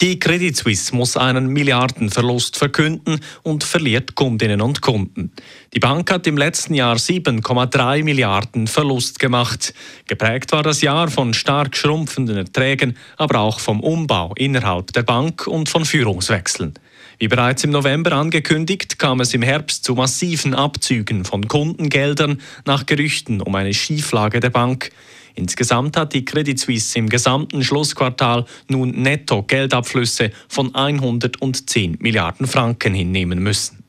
Die Credit Suisse muss einen Milliardenverlust verkünden und verliert Kundinnen und Kunden. Die Bank hat im letzten Jahr 7,3 Milliarden Verlust gemacht. Geprägt war das Jahr von stark schrumpfenden Erträgen, aber auch vom Umbau innerhalb der Bank und von Führungswechseln. Wie bereits im November angekündigt, kam es im Herbst zu massiven Abzügen von Kundengeldern nach Gerüchten um eine Schieflage der Bank. Insgesamt hat die Credit Suisse im gesamten Schlussquartal nun netto Geldabflüsse von 110 Milliarden Franken hinnehmen müssen.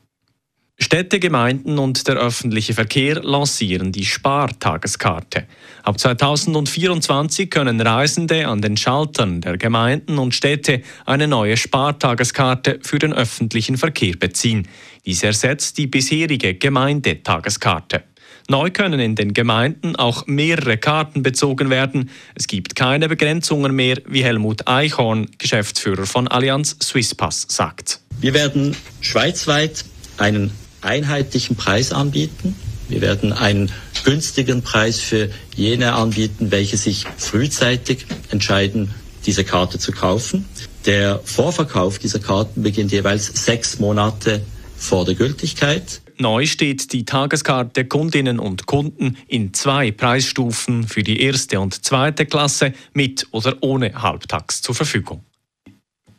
Städte, Gemeinden und der öffentliche Verkehr lancieren die Spartageskarte. Ab 2024 können Reisende an den Schaltern der Gemeinden und Städte eine neue Spartageskarte für den öffentlichen Verkehr beziehen. Dies ersetzt die bisherige Gemeindetageskarte. Neu können in den Gemeinden auch mehrere Karten bezogen werden. Es gibt keine Begrenzungen mehr, wie Helmut Eichhorn, Geschäftsführer von Allianz Swisspass, sagt. Wir werden schweizweit einen einheitlichen Preis anbieten. Wir werden einen günstigen Preis für jene anbieten, welche sich frühzeitig entscheiden, diese Karte zu kaufen. Der Vorverkauf dieser Karten beginnt jeweils sechs Monate vor der Gültigkeit. Neu steht die Tageskarte Kundinnen und Kunden in zwei Preisstufen für die erste und zweite Klasse mit oder ohne Halbtags zur Verfügung.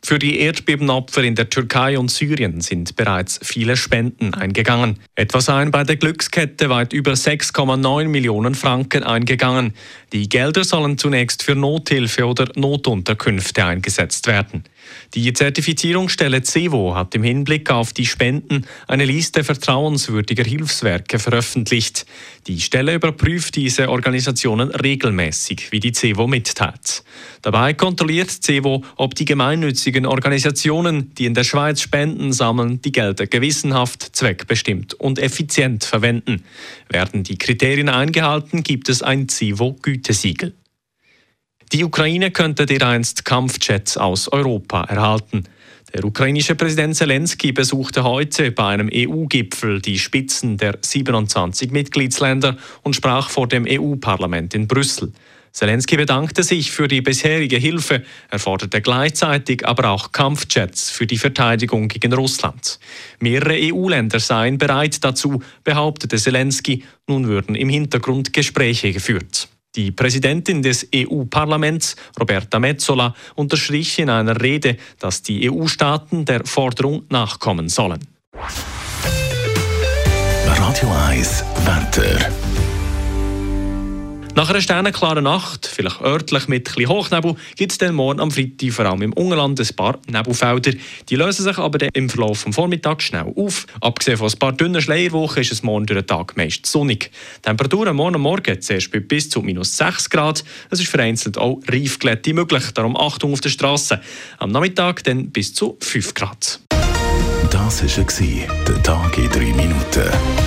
Für die Erdbebenopfer in der Türkei und Syrien sind bereits viele Spenden eingegangen. Etwa seien bei der Glückskette weit über 6,9 Millionen Franken eingegangen. Die Gelder sollen zunächst für Nothilfe oder Notunterkünfte eingesetzt werden. Die Zertifizierungsstelle CEVO hat im Hinblick auf die Spenden eine Liste vertrauenswürdiger Hilfswerke veröffentlicht. Die Stelle überprüft diese Organisationen regelmäßig, wie die CEVO mitteilt. Dabei kontrolliert CEVO, ob die gemeinnützigen Organisationen, die in der Schweiz Spenden sammeln, die Gelder gewissenhaft, zweckbestimmt und effizient verwenden. Werden die Kriterien eingehalten, gibt es ein CEVO-Gütesiegel. Die Ukraine könnte dereinst Kampfjets aus Europa erhalten. Der ukrainische Präsident Zelensky besuchte heute bei einem EU-Gipfel die Spitzen der 27 Mitgliedsländer und sprach vor dem EU-Parlament in Brüssel. Zelensky bedankte sich für die bisherige Hilfe, er forderte gleichzeitig aber auch Kampfjets für die Verteidigung gegen Russland. Mehrere EU-Länder seien bereit dazu, behauptete Zelensky, nun würden im Hintergrund Gespräche geführt. Die Präsidentin des EU-Parlaments, Roberta Metsola, unterstrich in einer Rede, dass die EU-Staaten der Forderung nachkommen sollen. Radio 1 Wetter. Nach einer sternenklaren Nacht, vielleicht örtlich mit etwas Hochnebel, gibt es dann morgen am Freitag vor allem im Ungerland ein paar Nebelfelder. Die lösen sich aber dann im Verlauf des Vormittags schnell auf. Abgesehen von ein paar dünnen Schleierwochen ist es morgen durch den Tag meist sonnig. Die Temperaturen morgen und Morgen zuerst bei bis zu minus 6 Grad. Es ist vereinzelt auch Reifglätte möglich, darum Achtung auf der Straße. Am Nachmittag dann bis zu 5 Grad. Das war der Tag in 3 Minuten.